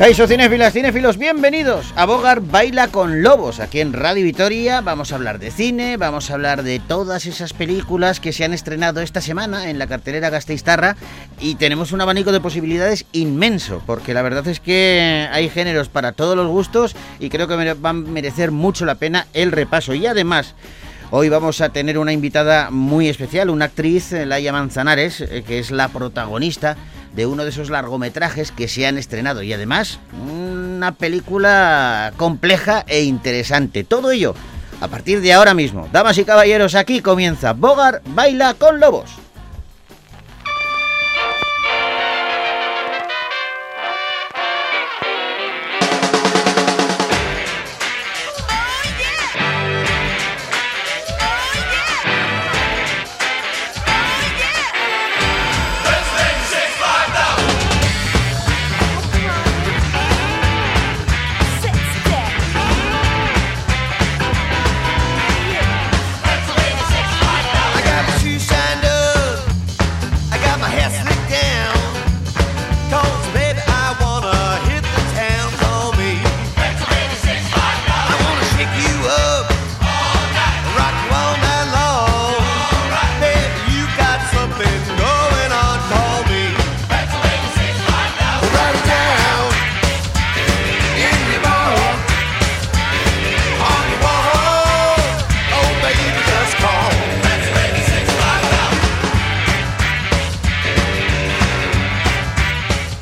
Caixo cinéfilas, cinéfilos, bienvenidos a Bogar Baila con Lobos. Aquí en Radio Vitoria vamos a hablar de cine, vamos a hablar de todas esas películas que se han estrenado esta semana en la cartelera Gasteiztarra y tenemos un abanico de posibilidades inmenso, porque la verdad es que hay géneros para todos los gustos y creo que va a merecer mucho la pena el repaso. Y además... Hoy vamos a tener una invitada muy especial, una actriz, Laia Manzanares, eh, que es la protagonista de uno de esos largometrajes que se han estrenado y además una película compleja e interesante. Todo ello a partir de ahora mismo. Damas y caballeros, aquí comienza Bogar Baila con Lobos.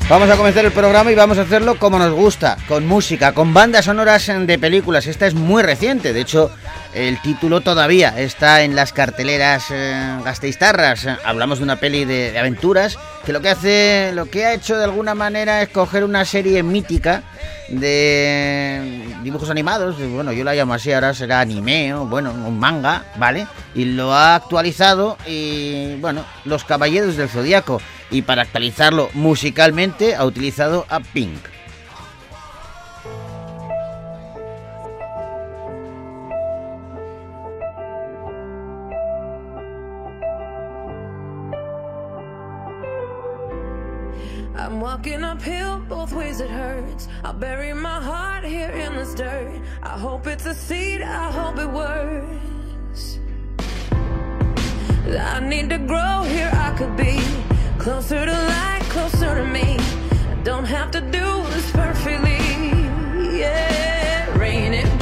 Vamos a comenzar el programa y vamos a hacerlo como nos gusta, con música, con bandas sonoras de películas. Esta es muy reciente, de hecho el título todavía está en las carteleras eh. Hablamos de una peli de, aventuras que lo que hace, lo que ha hecho de alguna manera es coger una serie mítica de dibujos animados, bueno, yo la llamo así, ahora será anime o bueno, un manga, ¿vale? Y lo ha actualizado y bueno, Los Caballeros del Zodíaco y para actualizarlo musicalmente ha utilizado a Pink. I'm walking uphill, both ways it hurts. I'll bury my heart here in the dirt. I hope it's a seed, I hope it works. I need to grow here, I could be Closer to light, closer to me. I don't have to do this perfectly. Yeah, rain it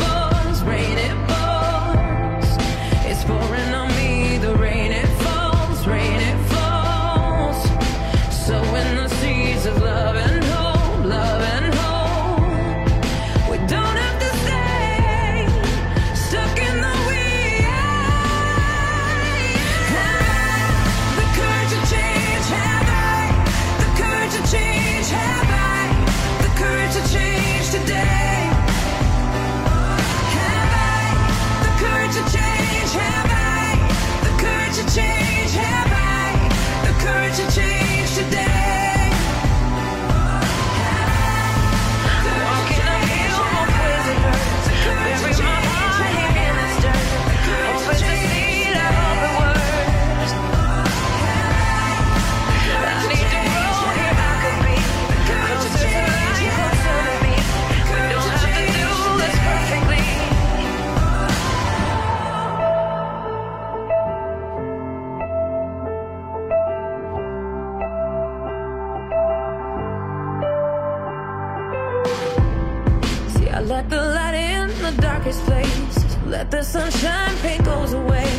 Let the sunshine paint goes away.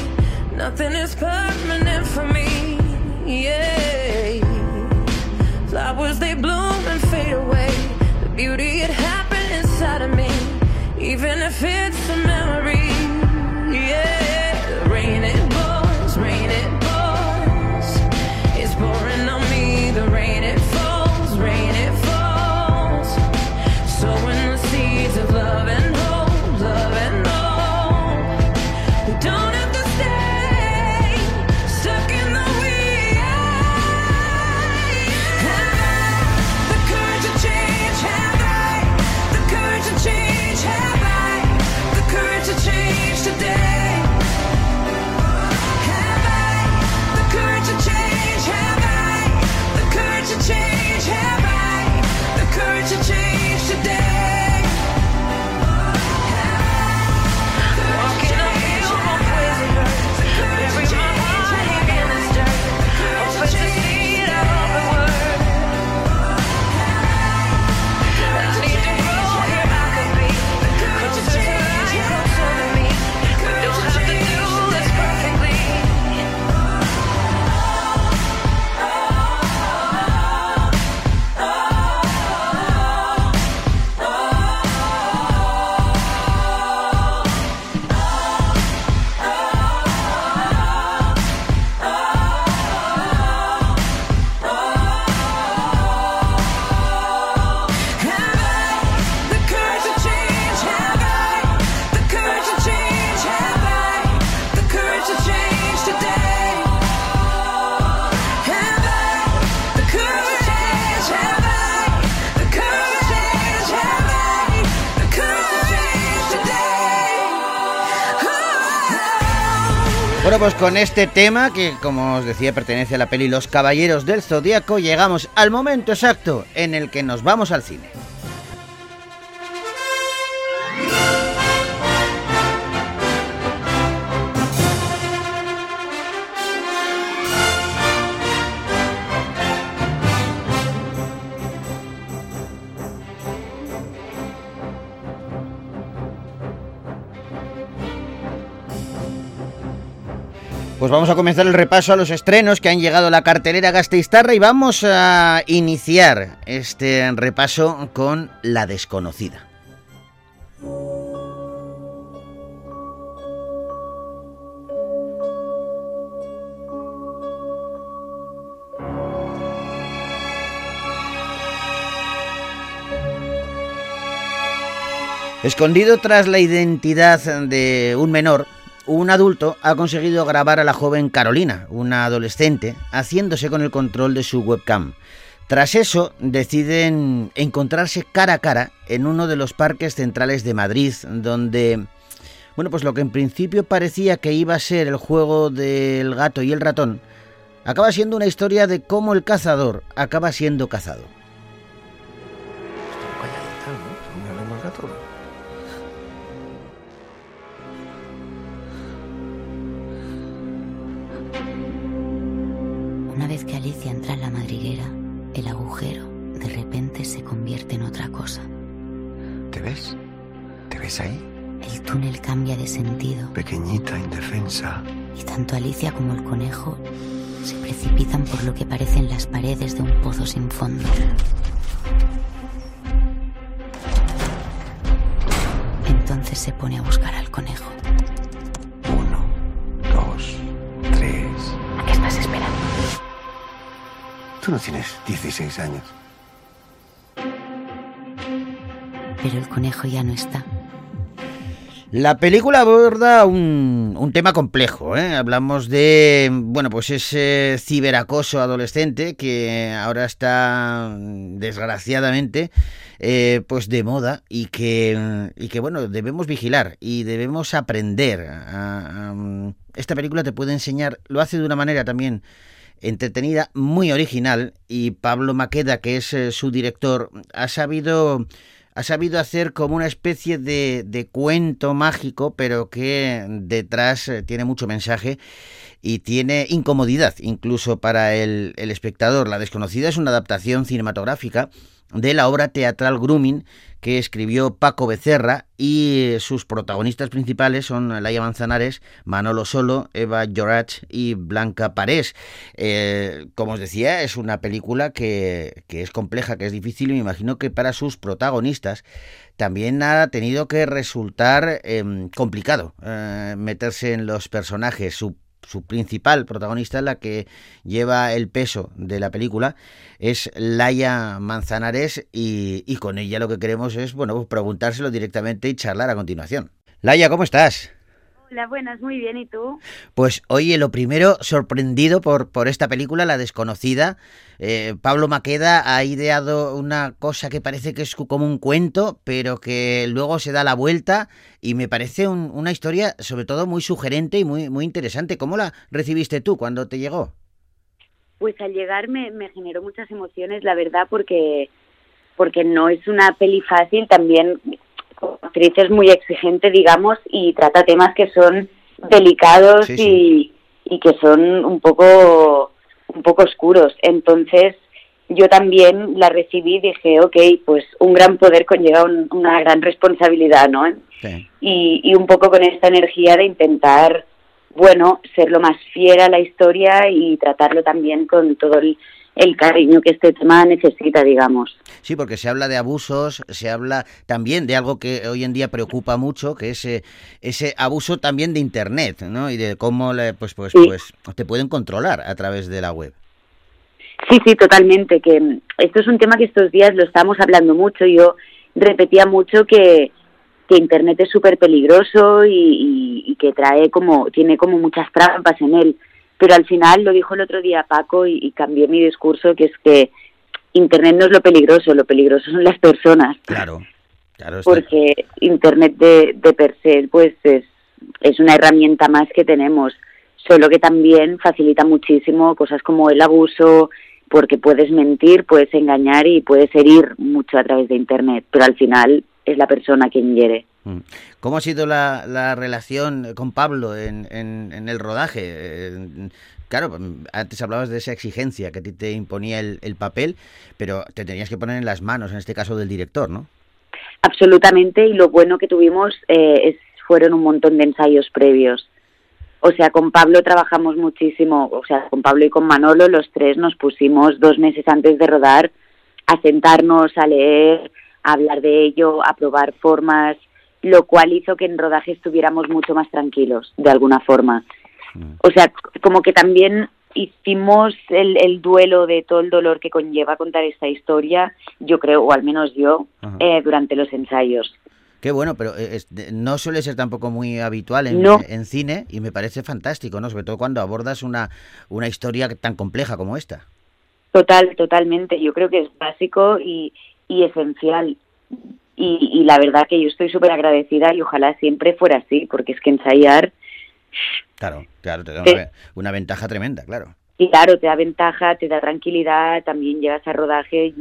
Nothing is permanent for me. Yeah. Flowers they bloom and fade away. The beauty it happened inside of me. Even if it's a memory. Bueno, pues con este tema, que como os decía pertenece a la peli Los Caballeros del Zodíaco, llegamos al momento exacto en el que nos vamos al cine. Pues vamos a comenzar el repaso a los estrenos que han llegado a la cartelera Gasteiztarra y vamos a iniciar este repaso con La desconocida. Escondido tras la identidad de un menor, un adulto ha conseguido grabar a la joven Carolina, una adolescente, haciéndose con el control de su webcam. Tras eso, deciden encontrarse cara a cara en uno de los parques centrales de Madrid, donde, bueno, pues lo que en principio parecía que iba a ser el juego del gato y el ratón, acaba siendo una historia de cómo el cazador acaba siendo cazado. Alicia entra en la madriguera, el agujero de repente se convierte en otra cosa. ¿Te ves? ¿Te ves ahí? El túnel cambia de sentido. Pequeñita, indefensa. Y tanto Alicia como el conejo se precipitan por lo que parecen las paredes de un pozo sin fondo. Entonces se pone a buscar al conejo. Tú no tienes 16 años. Pero el conejo ya no está. La película aborda un, un tema complejo. ¿eh? Hablamos de, bueno, pues ese ciberacoso adolescente que ahora está, desgraciadamente, eh, pues de moda y que, y que, bueno, debemos vigilar y debemos aprender. A, a, esta película te puede enseñar, lo hace de una manera también entretenida, muy original y Pablo Maqueda, que es eh, su director, ha sabido ha sabido hacer como una especie de, de cuento mágico, pero que detrás eh, tiene mucho mensaje y tiene incomodidad incluso para el, el espectador. La desconocida es una adaptación cinematográfica de la obra teatral Grooming que escribió Paco Becerra y sus protagonistas principales son Laia Manzanares, Manolo Solo, Eva Llorach y Blanca Parés. Eh, como os decía, es una película que, que, es compleja, que es difícil y me imagino que para sus protagonistas también ha tenido que resultar eh, complicado eh, meterse en los personajes. Su principal protagonista, la que lleva el peso de la película, es Laia Manzanares y, con ella lo que queremos es, bueno, pues preguntárselo directamente y charlar a continuación. Laia, ¿cómo estás? Hola, buenas, muy bien, ¿y tú? Pues oye, lo primero, sorprendido por, por esta película, La Desconocida. Eh, Pablo Maqueda ha ideado una cosa que parece que es como un cuento, pero que luego se da la vuelta y me parece un, una historia sobre todo muy sugerente y muy, muy interesante. ¿Cómo la recibiste tú cuando te llegó? Pues al llegar me, me generó muchas emociones, la verdad, porque, porque no es una peli fácil, también como actriz es muy exigente, digamos, y trata temas que son delicados sí, sí. Y, y, que son un poco, un poco oscuros. Entonces, yo también la recibí y dije, ok, pues un gran poder conlleva un, una gran responsabilidad, ¿no? Sí. Y, y un poco con esta energía de intentar, bueno, ser lo más fiel a la historia y tratarlo también con todo el el cariño que este tema necesita, digamos. Sí, porque se habla de abusos, se habla también de algo que hoy en día preocupa mucho, que es ese, ese abuso también de Internet, ¿no? Y de cómo pues, pues, sí. pues te pueden controlar a través de la web. Sí, sí, totalmente. Que esto es un tema que estos días lo estamos hablando mucho. Yo repetía mucho que, que Internet es súper peligroso y, y, y que trae como, tiene como muchas trampas en él pero al final lo dijo el otro día Paco y, y, cambié mi discurso, que es que Internet no es lo peligroso, lo peligroso son las personas. Claro, claro. Está... Porque Internet de, de per se, pues es, es una herramienta más que tenemos solo que también facilita muchísimo cosas como el abuso, porque puedes mentir, puedes engañar y puedes herir mucho a través de Internet, pero al final es la persona quien hiere. Mm. ¿Cómo ha sido la, relación con Pablo en, en, el rodaje? Eh, claro, antes hablabas de esa exigencia que a ti te imponía el, papel, pero te tenías que poner en las manos, en este caso del director, ¿no? Absolutamente, y lo bueno que tuvimos eh, es, fueron un montón de ensayos previos. O sea, con Pablo trabajamos muchísimo, o sea, con Pablo y con Manolo, los tres nos pusimos dos meses antes de rodar a sentarnos, a leer, a hablar de ello, a probar formas, lo cual hizo que en rodaje estuviéramos mucho más tranquilos, de alguna forma. Mm. O sea, como que también hicimos el, duelo de todo el dolor que conlleva contar esta historia, yo creo, o al menos yo, eh, durante los ensayos. Qué bueno, pero eh, no suele ser tampoco muy habitual en, cine y me parece fantástico, ¿no? Sobre todo cuando abordas una, una historia tan compleja como esta. Total, totalmente. Yo creo que es básico y, y esencial. Y, la verdad que yo estoy súper agradecida y ojalá siempre fuera así, porque es que ensayar... Claro, claro, te da una, una, ventaja tremenda, claro. Y claro, te da ventaja, te da tranquilidad, también llegas a rodaje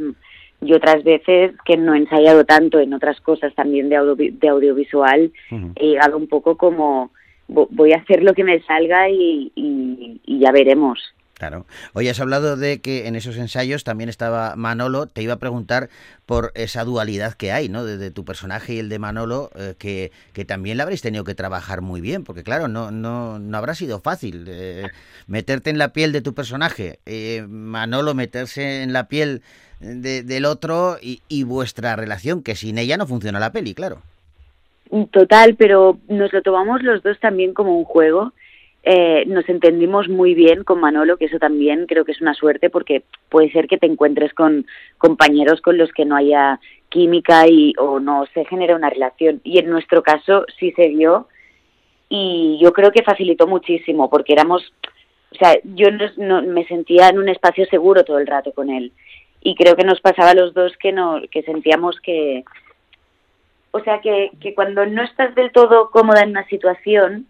y, otras veces que no he ensayado tanto en otras cosas también de, de audiovisual, he llegado un poco como voy a hacer lo que me salga y, y ya veremos. Claro. Hoy has hablado de que en esos ensayos también estaba Manolo. Te iba a preguntar por esa dualidad que hay, ¿no? De, tu personaje y el de Manolo, eh, que, que, también la habréis tenido que trabajar muy bien, porque claro, no, no, no habrá sido fácil eh, meterte en la piel de tu personaje, eh, Manolo meterse en la piel del otro y, y vuestra relación, que sin ella no funciona la peli, claro. Total, pero nos lo tomamos los dos también como un juego eh, nos entendimos muy bien con Manolo, que eso también creo que es una suerte porque puede ser que te encuentres con compañeros con los que no haya química y o no se genera una relación. Y en nuestro caso sí se dio y yo creo que facilitó muchísimo porque éramos, o sea, yo no, me sentía en un espacio seguro todo el rato con él y creo que nos pasaba a los dos que no, que sentíamos que, o sea, que, que cuando no estás del todo cómoda en una situación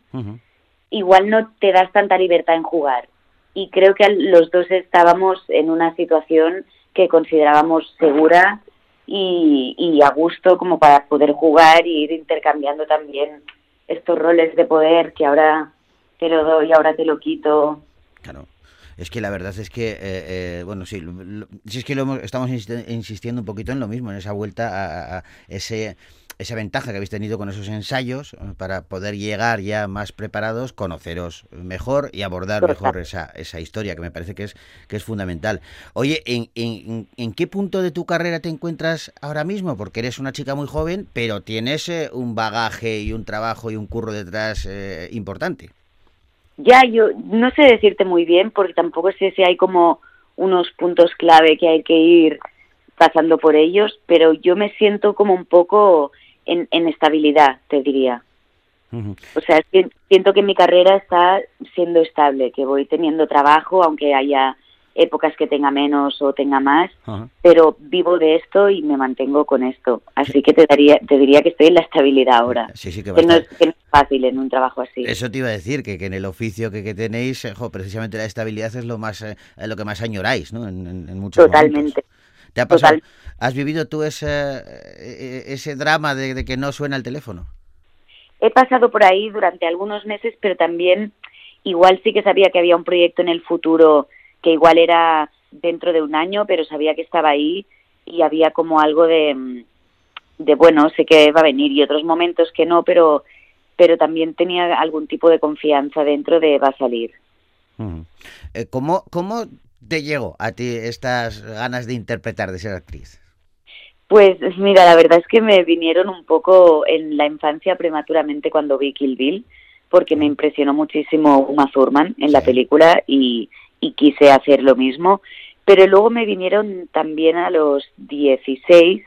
igual no te das tanta libertad en jugar. Y creo que los dos estábamos en una situación que considerábamos segura y, a gusto como para poder jugar y ir intercambiando también estos roles de poder que ahora te lo doy, ahora te lo quito. Claro. Es que la verdad es que, eh, eh, bueno, sí, si es que lo estamos insistiendo un poquito en lo mismo, en esa vuelta a ese esa ventaja que habéis tenido con esos ensayos eh, para poder llegar ya más preparados, conoceros mejor y abordar mejor esa, esa historia, que me parece que es, que es fundamental. Oye, ¿en, en, en qué punto de tu carrera te encuentras ahora mismo? Porque eres una chica muy joven, pero tienes eh, un bagaje y un trabajo y un curro detrás eh, importante. Ya, yo no sé decirte muy bien, porque tampoco sé si hay como unos puntos clave que hay que ir pasando por ellos, pero yo me siento como un poco en, estabilidad, te diría. O sea, siento que mi carrera está siendo estable, que voy teniendo trabajo, aunque haya épocas que tenga menos o tenga más, pero vivo de esto y me mantengo con esto. Así que te daría, te diría que estoy en la estabilidad ahora. Sí, sí que, no es, fácil en un trabajo así. Eso te iba a decir, que, que en el oficio que, que tenéis, precisamente la estabilidad es lo más eh, lo que más añoráis, ¿no? En, en, muchos Totalmente. ¿Te ha pasado? ¿Has vivido tú ese, e, e, ese drama de, que no suena el teléfono? He pasado por ahí durante algunos meses, pero también igual sí que sabía que había un proyecto en el futuro que igual era dentro de un año, pero sabía que estaba ahí y había como algo de, de bueno, sé que va a venir y otros momentos que no, pero pero también tenía algún tipo de confianza dentro de va a salir. Eh, ¿Cómo, ¿Cómo te llegó a ti estas ganas de interpretar, de ser actriz? Pues mira, la verdad es que me vinieron un poco en la infancia prematuramente cuando vi Kill Bill, porque me impresionó muchísimo Uma Thurman en la película y, quise hacer lo mismo. Pero luego me vinieron también a los 16,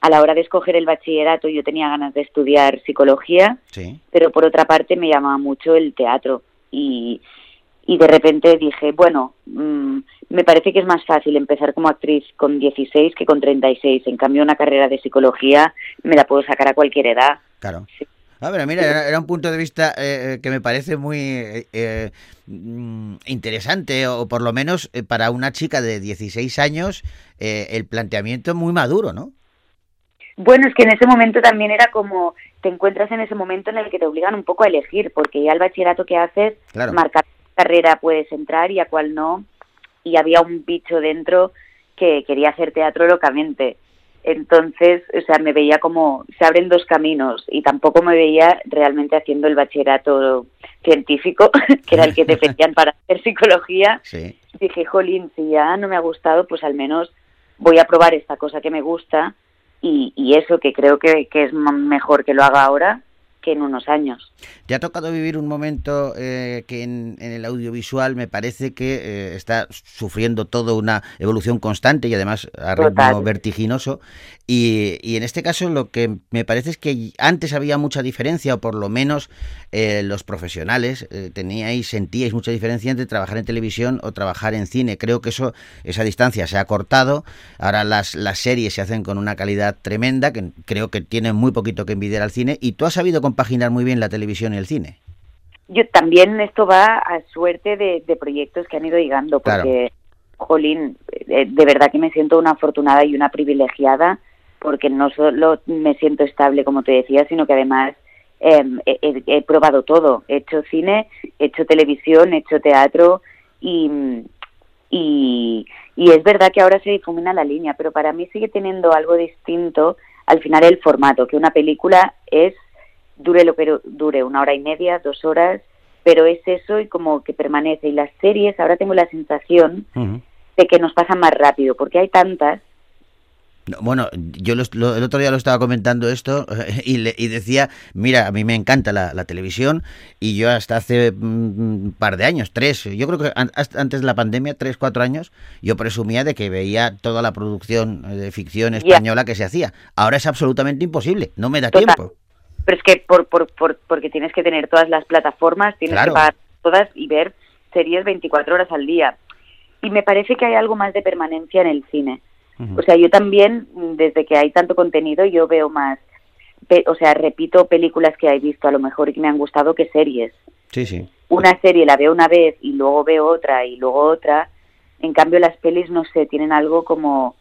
a la hora de escoger el bachillerato, yo tenía ganas de estudiar psicología, pero por otra parte me llamaba mucho el teatro y, y de repente dije, bueno, mm, me parece que es más fácil empezar como actriz con 16 que con 36. En cambio, una carrera de psicología me la puedo sacar a cualquier edad. Claro. A ver, mira, era, un punto de vista eh, que me parece muy eh, mm, interesante, o por lo menos para una chica de 16 años, el planteamiento muy maduro, ¿no? Bueno, es que en ese momento también era como te encuentras en ese momento en el que te obligan un poco a elegir, porque ya el bachillerato que haces, marcar carrera puedes entrar y a cuál no, y había un bicho dentro que quería hacer teatro locamente. Entonces, o sea, me veía como se abren dos caminos y tampoco me veía realmente haciendo el bachillerato científico, que era el que te pedían para hacer psicología. Dije, jolín, si ya no me ha gustado, pues al menos voy a probar esta cosa que me gusta y, y eso que creo que, que es mejor que lo haga ahora que en unos años. ¿Te ha tocado vivir un momento eh, que en, el audiovisual me parece que eh, está sufriendo toda una evolución constante y además a ritmo vertiginoso? Y, y, en este caso lo que me parece es que antes había mucha diferencia, o por lo menos eh, los profesionales teníais, sentíais mucha diferencia entre trabajar en televisión o trabajar en cine. Creo que eso, esa distancia se ha cortado. Ahora las, las series se hacen con una calidad tremenda, que creo que tienen muy poquito que envidiar al cine. Y tú has sabido compaginar muy bien la televisión y el cine. Yo también esto va a suerte de, proyectos que han ido llegando, porque, jolín, eh, de verdad que me siento una afortunada y una privilegiada, porque no solo me siento estable, como te decía, sino que además em, he, probado todo. He hecho cine, he hecho televisión, he hecho teatro y, y, y es verdad que ahora se difumina la línea, pero para mí sigue teniendo algo distinto al final el formato, que una película es dure lo que dure, una hora y media, dos horas, pero es eso y como que permanece. Y las series, ahora tengo la sensación de que nos pasan más rápido, porque hay tantas. Bueno, yo el otro día lo estaba comentando esto y, y decía, mira, a mí me encanta la, televisión y yo hasta hace un par de años, tres, yo creo que antes de la pandemia, tres, cuatro años, yo presumía de que veía toda la producción de ficción española que se hacía. Ahora es absolutamente imposible, no me da tiempo pero es que por, por, por, porque tienes que tener todas las plataformas, tienes que pagar todas y ver series 24 horas al día. Y me parece que hay algo más de permanencia en el cine. O sea, yo también, desde que hay tanto contenido, yo veo más, o sea, repito películas que he visto a lo mejor y que me han gustado que series. Sí, sí. Una serie la veo una vez y luego veo otra y luego otra. En cambio, las pelis, no sé, tienen algo como...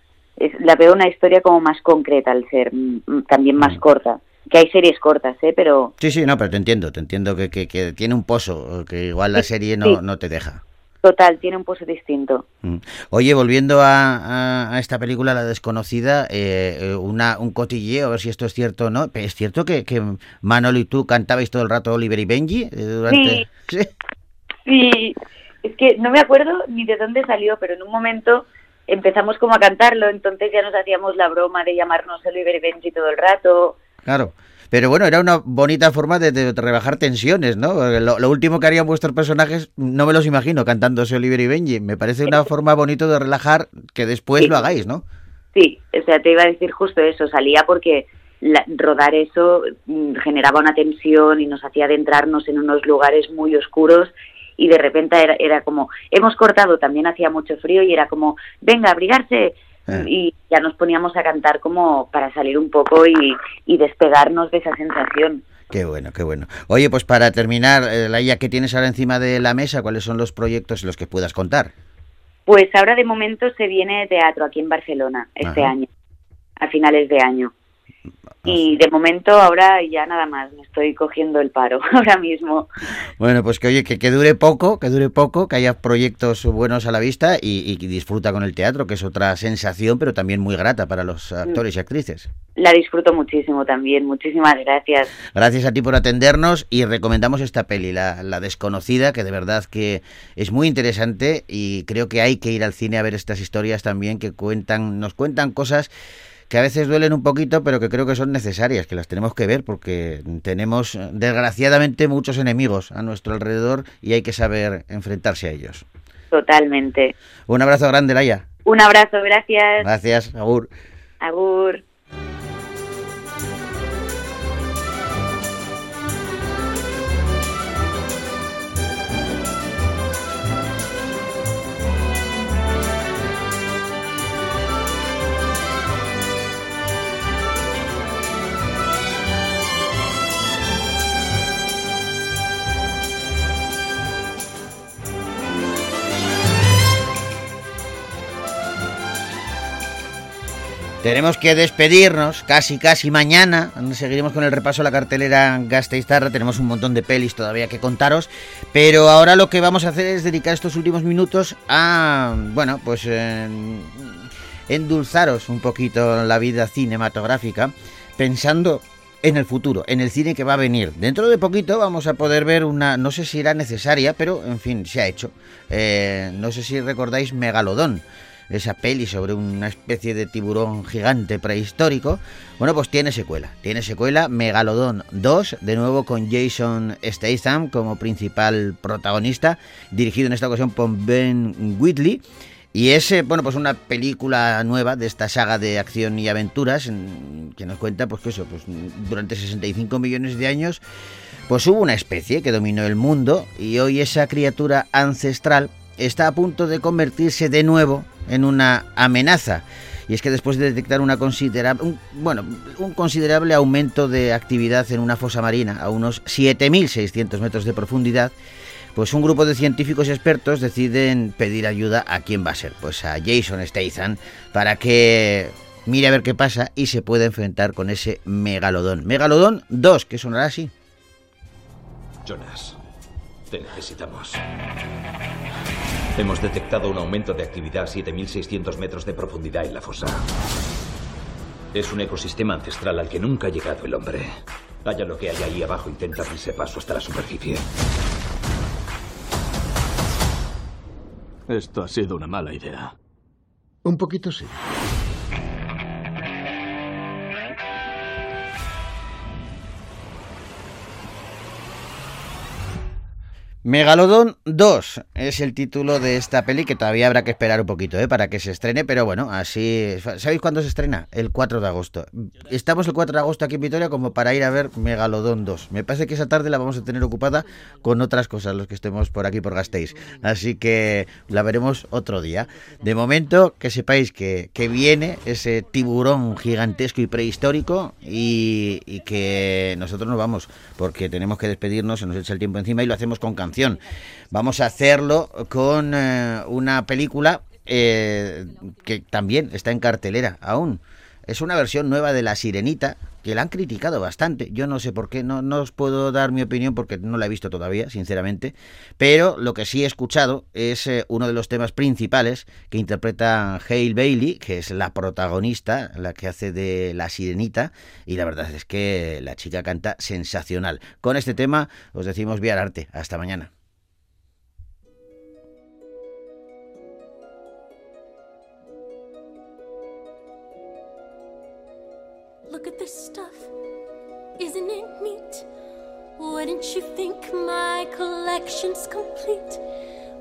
la veo una historia como más concreta al ser, también más corta que hay series cortas, ¿eh? Pero... Sí, sí, no, pero te entiendo, te entiendo que, que, tiene un pozo, que igual la serie no, no te deja. Total, tiene un pozo distinto. Mm. Oye, volviendo a, a, esta película, La Desconocida, eh, eh, una, un cotilleo, a ver si esto es cierto o no. ¿Es cierto que, que Manolo y tú cantabais todo el rato Oliver y Benji? Eh, durante... Sí. sí. es que no me acuerdo ni de dónde salió, pero en un momento empezamos como a cantarlo, entonces ya nos hacíamos la broma de llamarnos Oliver y Benji todo el rato. Claro. Pero bueno, era una bonita forma de, rebajar tensiones, ¿no? Lo, último que harían vuestros personajes, no me los imagino cantándose Oliver y Benji. Me parece una forma bonita de relajar que después lo hagáis, ¿no? Sí, o sea, te iba a decir justo eso. Salía porque rodar eso mm, generaba una tensión y nos hacía adentrarnos en unos lugares muy oscuros y de repente era, era como, hemos cortado, también hacía mucho frío y era como, venga, abrigarse, eh. y ya nos poníamos a cantar como para salir un poco y, y despegarnos de esa sensación. Qué bueno, qué bueno. Oye, pues para terminar, eh, Laia, ¿qué tienes ahora encima de la mesa? ¿Cuáles son los proyectos en los que puedas contar? Pues ahora de momento se viene teatro aquí en Barcelona este año, a finales de año. Y de momento ahora ya nada más, me estoy cogiendo el paro ahora mismo. Bueno, pues que oye, que, que dure poco, que dure poco, que haya proyectos buenos a la vista y, y disfruta con el teatro, que es otra sensación, pero también muy grata para los actores y actrices. La disfruto muchísimo también, muchísimas gracias. Gracias a ti por atendernos y recomendamos esta peli, la, la desconocida, que de verdad que es muy interesante y creo que hay que ir al cine a ver estas historias también que cuentan, nos cuentan cosas que a veces duelen un poquito, pero que creo que son necesarias, que las tenemos que ver porque tenemos desgraciadamente muchos enemigos a nuestro alrededor y hay que saber enfrentarse a ellos. Totalmente. Un abrazo grande, Laia. Un abrazo, gracias. Gracias, Agur. Agur. Tenemos que despedirnos casi casi mañana. Seguiremos con el repaso de la cartelera Gasteiztarra. Tenemos un montón de pelis todavía que contaros. Pero ahora lo que vamos a hacer es dedicar estos últimos minutos a, bueno, pues endulzaros un poquito la vida cinematográfica pensando en el futuro, en el cine que va a venir. Dentro de poquito vamos a poder ver una, no sé si era necesaria, pero en fin, se ha hecho. Eh, no sé si recordáis Megalodón esa peli sobre una especie de tiburón gigante prehistórico. Bueno, pues tiene secuela. Tiene secuela Megalodon 2, de nuevo con Jason Statham como principal protagonista, dirigido en esta ocasión por Ben Whitley. Y es, eh, bueno, pues una película nueva de esta saga de acción y aventuras que nos cuenta, pues que eso, pues durante 65 millones de años, pues hubo una especie que dominó el mundo y hoy esa criatura ancestral está a punto de convertirse de nuevo en una amenaza. Y es que después de detectar una considerable, un, bueno, un considerable aumento de actividad en una fosa marina a unos 7.600 metros de profundidad, pues un grupo de científicos expertos deciden pedir ayuda a quién va a ser, pues a Jason Statham, para que mire a ver qué pasa y se pueda enfrentar con ese megalodón. Megalodón 2, que sonará así. Jonas, te necesitamos. Hemos detectado un aumento de actividad a 7.600 metros de profundidad en la fosa. Es un ecosistema ancestral al que nunca ha llegado el hombre. Haya lo que haya ahí abajo, intenta abrirse paso hasta la superficie. Esto ha sido una mala idea. Un poquito sí. Megalodon 2 es el título de esta peli que todavía habrá que esperar un poquito ¿eh? para que se estrene, pero bueno, así... ¿Sabéis cuándo se estrena? El 4 de agosto. Estamos el 4 de agosto aquí en Vitoria como para ir a ver Megalodon 2. Me parece que esa tarde la vamos a tener ocupada con otras cosas los que estemos por aquí por Gasteiz. Así que la veremos otro día. De momento, que sepáis que, que viene ese tiburón gigantesco y prehistórico y, que nosotros nos vamos porque tenemos que despedirnos, se nos echa el tiempo encima y lo hacemos con Vamos a hacerlo con eh, una película eh, que también está en cartelera aún. Es una versión nueva de La Sirenita, que la han criticado bastante. Yo no sé por qué, no, no os puedo dar mi opinión porque no la he visto todavía, sinceramente. Pero lo que sí he escuchado es eh, uno de los temas principales que interpreta Hale Bailey, que es la protagonista, la que hace de La Sirenita. Y la verdad es que la chica canta sensacional. Con este tema os decimos viar arte. Hasta mañana. Look at this stuff. Isn't it neat? Wouldn't you think my collection's complete?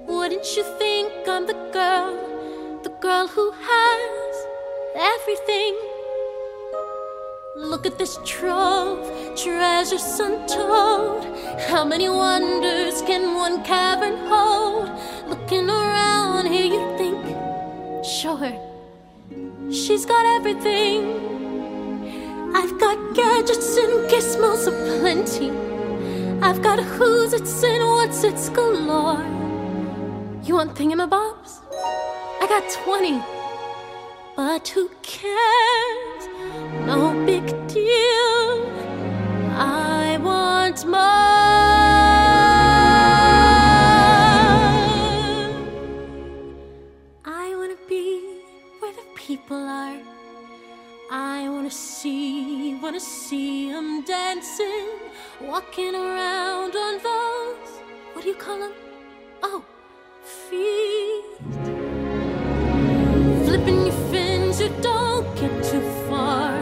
Wouldn't you think I'm the girl, the girl who has everything? Look at this trove, treasures untold. How many wonders can one cavern hold? Looking around here, you think, sure, she's got everything. Gadgets and gizmos aplenty. I've got who's it's and what's it's galore. You want thingamabobs? I got 20. But who cares? No big deal. I want more. Walking around on those, what do you call them? Oh, feet. Flipping your fins, you don't get too far.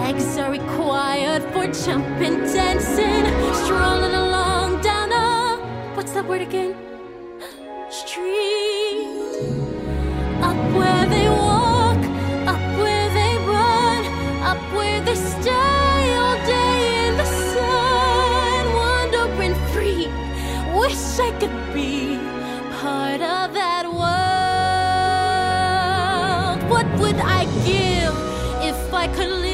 Legs are required for jumping, dancing, strolling along down a, what's that word again? What would I give if I could live